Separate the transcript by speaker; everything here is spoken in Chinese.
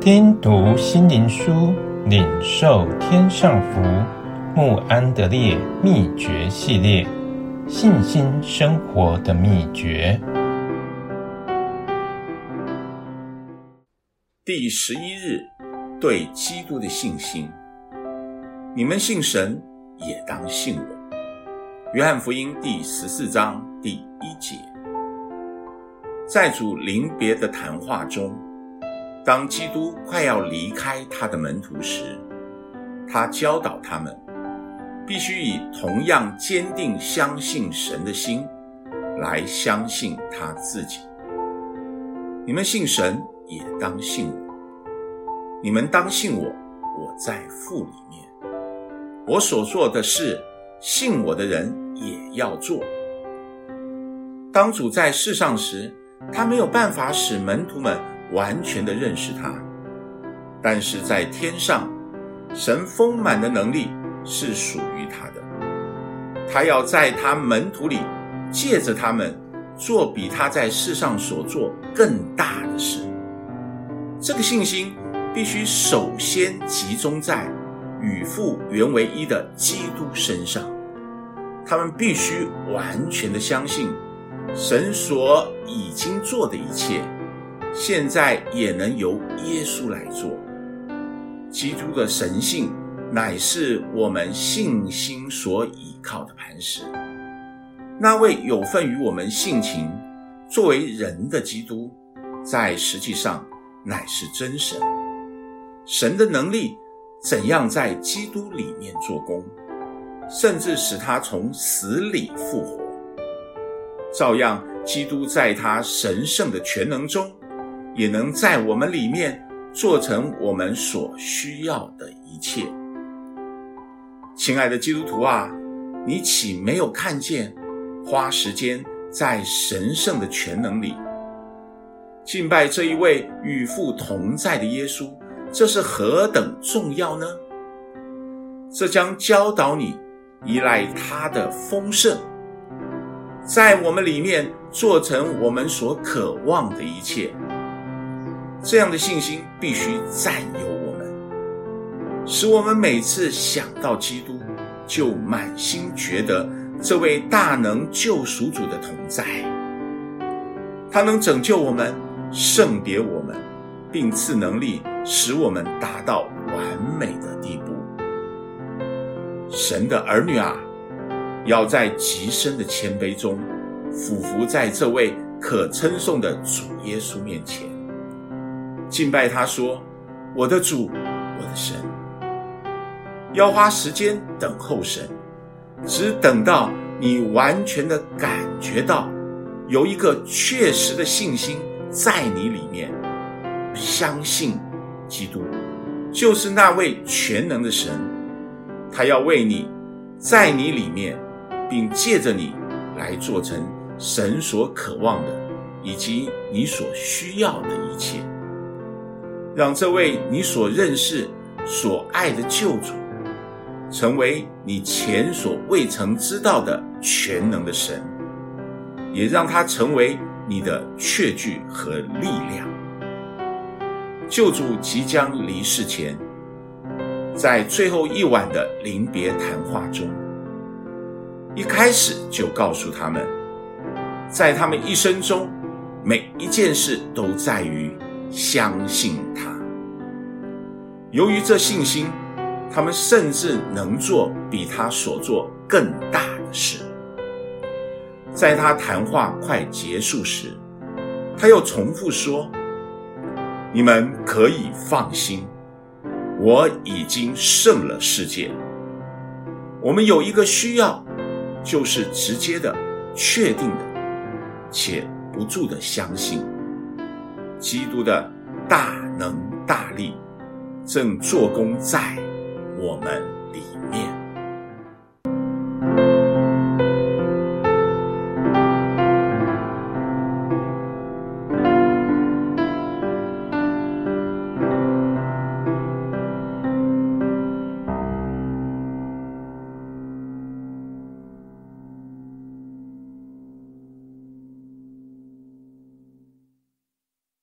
Speaker 1: 听读心灵书，领受天上福。穆安德烈秘诀系列：信心生活的秘诀。
Speaker 2: 第十一日，对基督的信心。你们信神，也当信我。约翰福音第十四章第一节。在主临别的谈话中，当基督快要离开他的门徒时，他教导他们。必须以同样坚定相信神的心来相信他自己。你们信神，也当信我。你们当信我，我在父里面。我所做的事，信我的人也要做。当主在世上时，他没有办法使门徒们完全的认识他，但是在天上，神丰满的能力。是属于他的，他要在他门徒里，借着他们做比他在世上所做更大的事。这个信心必须首先集中在与父原为一的基督身上，他们必须完全的相信神所已经做的一切，现在也能由耶稣来做。基督的神性。乃是我们信心所倚靠的磐石。那位有份于我们性情、作为人的基督，在实际上乃是真神。神的能力怎样在基督里面做工，甚至使他从死里复活，照样，基督在他神圣的全能中，也能在我们里面做成我们所需要的一切。亲爱的基督徒啊，你岂没有看见，花时间在神圣的权能里敬拜这一位与父同在的耶稣，这是何等重要呢？这将教导你依赖他的丰盛，在我们里面做成我们所渴望的一切。这样的信心必须占有我们。使我们每次想到基督，就满心觉得这位大能救赎主的同在。他能拯救我们，圣别我们，并赐能力使我们达到完美的地步。神的儿女啊，要在极深的谦卑中，俯伏在这位可称颂的主耶稣面前，敬拜他说：“我的主，我的神。”要花时间等候神，只等到你完全的感觉到有一个确实的信心在你里面，相信基督就是那位全能的神，他要为你在你里面，并借着你来做成神所渴望的以及你所需要的一切，让这位你所认识、所爱的救主。成为你前所未曾知道的全能的神，也让他成为你的确据和力量。救主即将离世前，在最后一晚的临别谈话中，一开始就告诉他们，在他们一生中，每一件事都在于相信他。由于这信心。他们甚至能做比他所做更大的事。在他谈话快结束时，他又重复说：“你们可以放心，我已经胜了世界。我们有一个需要，就是直接的、确定的，且不住的相信，基督的大能大力正做工在。”我们。